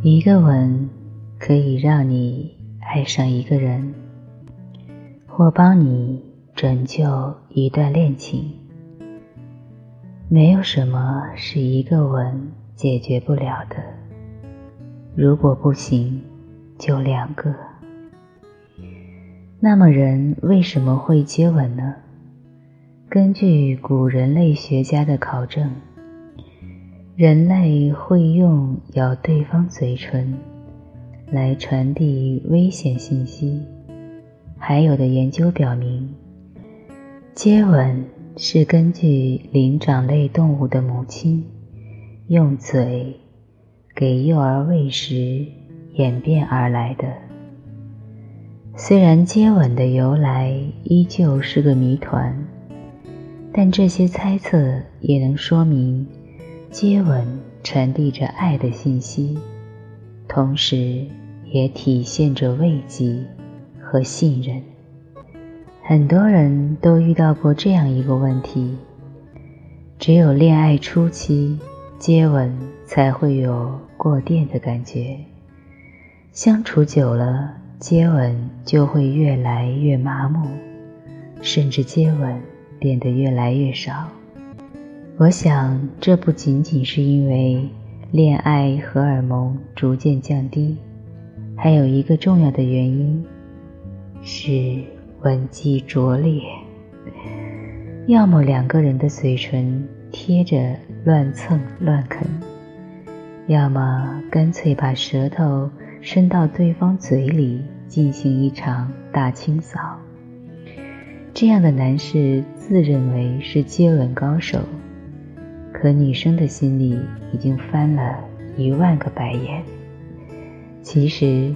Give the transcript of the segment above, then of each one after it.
一个吻可以让你爱上一个人，或帮你拯救一段恋情。没有什么是一个吻解决不了的。如果不行，就两个。那么，人为什么会接吻呢？根据古人类学家的考证。人类会用咬对方嘴唇来传递危险信息。还有的研究表明，接吻是根据灵长类动物的母亲用嘴给幼儿喂食演变而来的。虽然接吻的由来依旧是个谜团，但这些猜测也能说明。接吻传递着爱的信息，同时也体现着慰藉和信任。很多人都遇到过这样一个问题：只有恋爱初期接吻才会有过电的感觉，相处久了，接吻就会越来越麻木，甚至接吻变得越来越少。我想，这不仅仅是因为恋爱荷尔蒙逐渐降低，还有一个重要的原因是吻技拙劣。要么两个人的嘴唇贴着乱蹭乱啃，要么干脆把舌头伸到对方嘴里进行一场大清扫。这样的男士自认为是接吻高手。可女生的心里已经翻了一万个白眼。其实，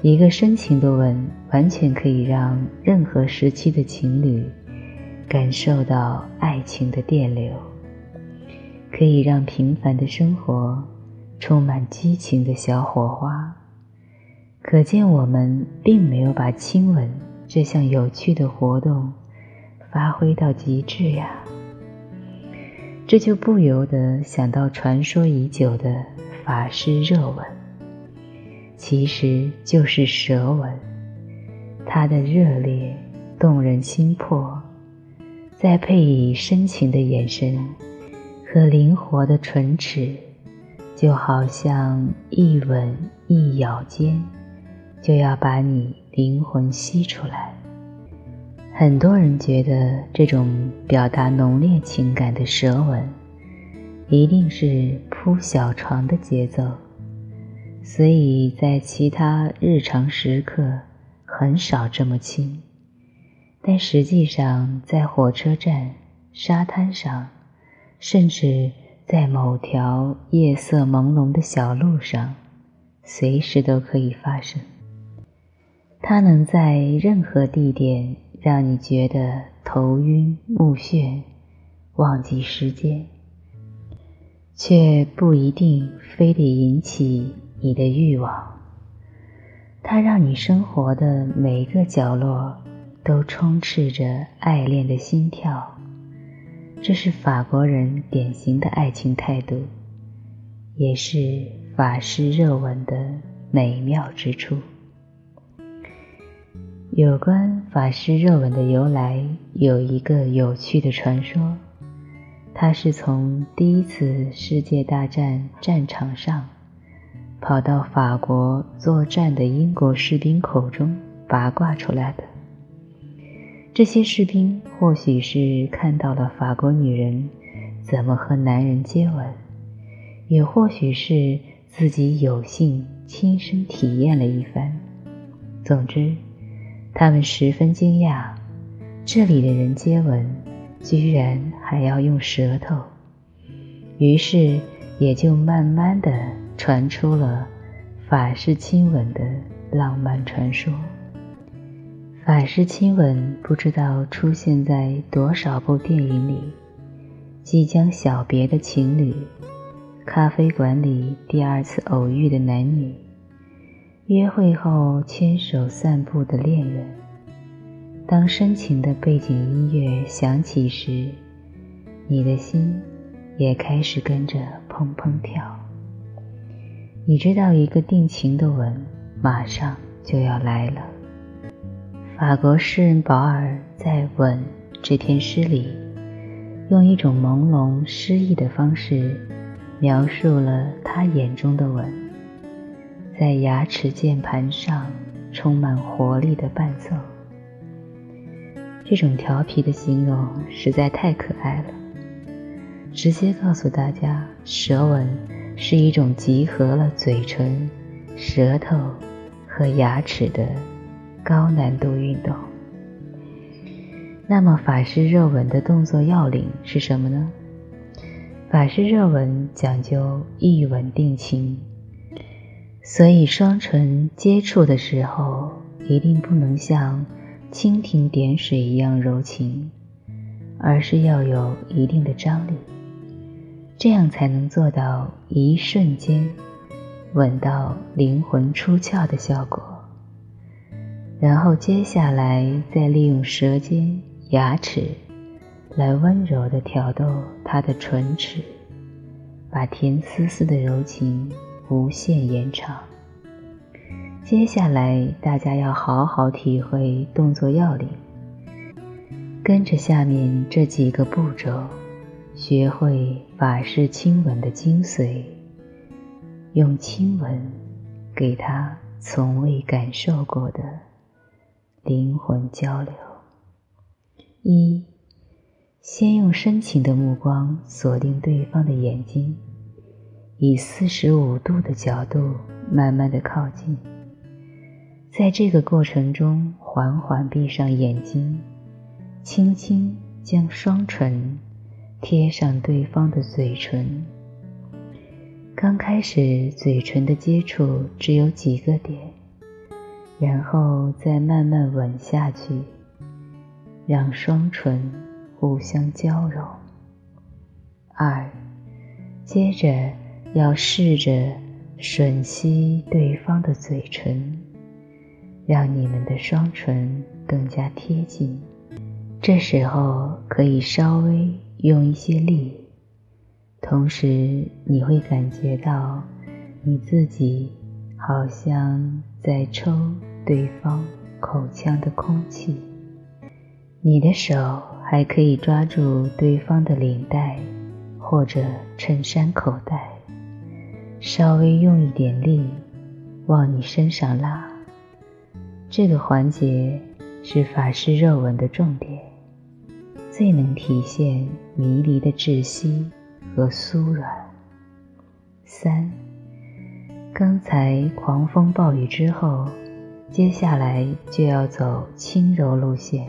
一个深情的吻完全可以让任何时期的情侣感受到爱情的电流，可以让平凡的生活充满激情的小火花。可见，我们并没有把亲吻这项有趣的活动发挥到极致呀。这就不由得想到传说已久的法师热吻，其实就是舌吻。它的热烈动人心魄，再配以深情的眼神和灵活的唇齿，就好像一吻一咬间，就要把你灵魂吸出来。很多人觉得这种表达浓烈情感的舌吻，一定是铺小床的节奏，所以在其他日常时刻很少这么亲。但实际上，在火车站、沙滩上，甚至在某条夜色朦胧的小路上，随时都可以发生。它能在任何地点。让你觉得头晕目眩，忘记时间，却不一定非得引起你的欲望。它让你生活的每一个角落都充斥着爱恋的心跳。这是法国人典型的爱情态度，也是法式热吻的美妙之处。有关法式热吻的由来，有一个有趣的传说，它是从第一次世界大战战场上跑到法国作战的英国士兵口中八卦出来的。这些士兵或许是看到了法国女人怎么和男人接吻，也或许是自己有幸亲身体验了一番。总之。他们十分惊讶，这里的人接吻居然还要用舌头，于是也就慢慢的传出了法式亲吻的浪漫传说。法式亲吻不知道出现在多少部电影里，即将小别的情侣，咖啡馆里第二次偶遇的男女。约会后牵手散步的恋人，当深情的背景音乐响起时，你的心也开始跟着砰砰跳。你知道一个定情的吻马上就要来了。法国诗人保尔在《吻》这篇诗里，用一种朦胧诗意的方式，描述了他眼中的吻，在牙齿键盘上充满活力的伴奏。这种调皮的形容实在太可爱了，直接告诉大家，舌吻。是一种集合了嘴唇、舌头和牙齿的高难度运动。那么，法式热吻的动作要领是什么呢？法式热吻讲究一吻定情，所以双唇接触的时候一定不能像蜻蜓点水一样柔情，而是要有一定的张力。这样才能做到一瞬间吻到灵魂出窍的效果。然后接下来再利用舌尖、牙齿来温柔地挑逗他的唇齿，把甜丝丝的柔情无限延长。接下来大家要好好体会动作要领，跟着下面这几个步骤。学会法式亲吻的精髓，用亲吻给他从未感受过的灵魂交流。一，先用深情的目光锁定对方的眼睛，以四十五度的角度慢慢的靠近。在这个过程中，缓缓闭上眼睛，轻轻将双唇。贴上对方的嘴唇，刚开始嘴唇的接触只有几个点，然后再慢慢吻下去，让双唇互相交融。二，接着要试着吮吸对方的嘴唇，让你们的双唇更加贴近。这时候可以稍微。用一些力，同时你会感觉到你自己好像在抽对方口腔的空气。你的手还可以抓住对方的领带或者衬衫口袋，稍微用一点力往你身上拉。这个环节是法式热吻的重点。最能体现迷离的窒息和酥软。三，刚才狂风暴雨之后，接下来就要走轻柔路线，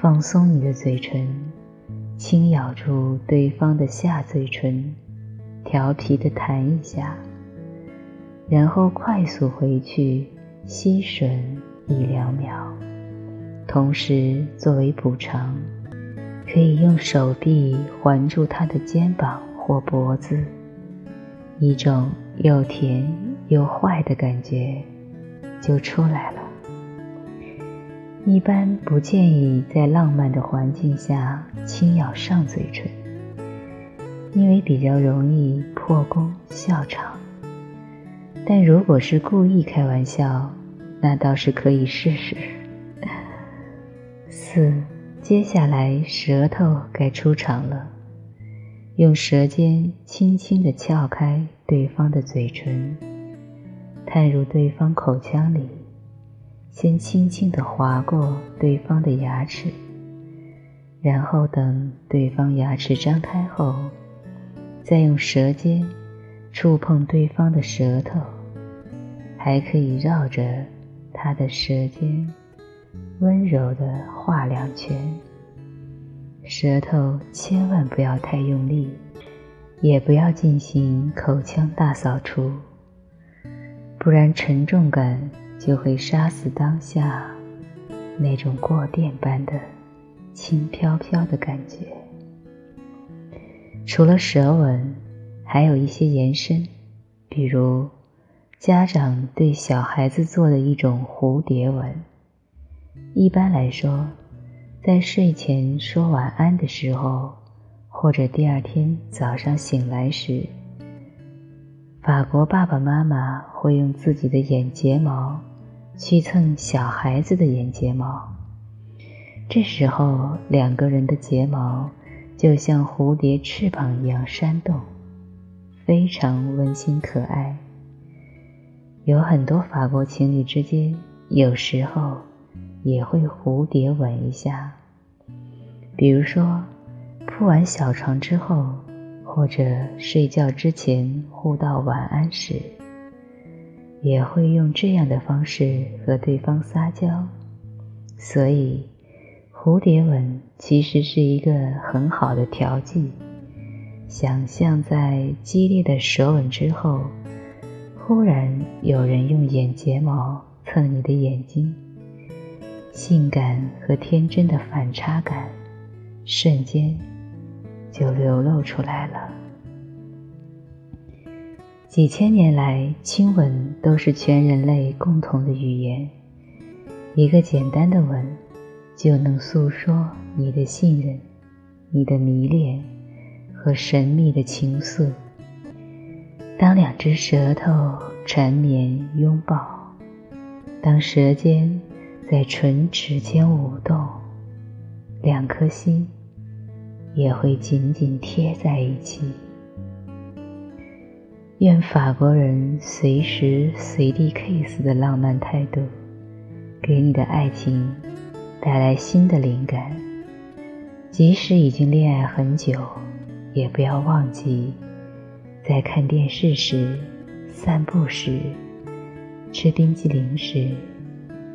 放松你的嘴唇，轻咬住对方的下嘴唇，调皮的弹一下，然后快速回去吸吮一两秒。同时，作为补偿，可以用手臂环住他的肩膀或脖子，一种又甜又坏的感觉就出来了。一般不建议在浪漫的环境下轻咬上嘴唇，因为比较容易破功笑场。但如果是故意开玩笑，那倒是可以试试。四，接下来舌头该出场了。用舌尖轻轻地撬开对方的嘴唇，探入对方口腔里，先轻轻地划过对方的牙齿，然后等对方牙齿张开后，再用舌尖触碰对方的舌头，还可以绕着他的舌尖。温柔的画两圈，舌头千万不要太用力，也不要进行口腔大扫除，不然沉重感就会杀死当下那种过电般的轻飘飘的感觉。除了舌吻，还有一些延伸，比如家长对小孩子做的一种蝴蝶吻。一般来说，在睡前说晚安的时候，或者第二天早上醒来时，法国爸爸妈妈会用自己的眼睫毛去蹭小孩子的眼睫毛，这时候两个人的睫毛就像蝴蝶翅膀一样扇动，非常温馨可爱。有很多法国情侣之间，有时候也会蝴蝶吻一下，比如说铺完小床之后。或者睡觉之前互道晚安时，也会用这样的方式和对方撒娇。所以，蝴蝶吻其实是一个很好的调剂。想象在激烈的舌吻之后，忽然有人用眼睫毛蹭你的眼睛，性感和天真的反差感，瞬间。就流露出来了。几千年来，亲吻都是全人类共同的语言。一个简单的吻，就能诉说你的信任、你的迷恋和神秘的情愫。当两只舌头缠绵拥抱，当舌尖在唇齿间舞动，两颗心。也会紧紧贴在一起。愿法国人随时随地 kiss 的浪漫态度，给你的爱情带来新的灵感。即使已经恋爱很久，也不要忘记，在看电视时、散步时、吃冰激凌时，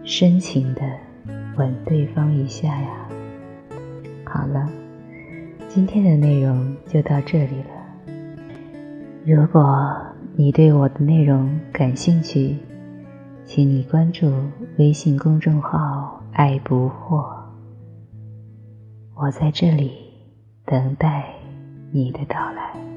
深情的吻对方一下呀。好了。今天的内容就到这里了。如果你对我的内容感兴趣，请你关注微信公众号“爱不惑”，我在这里等待你的到来。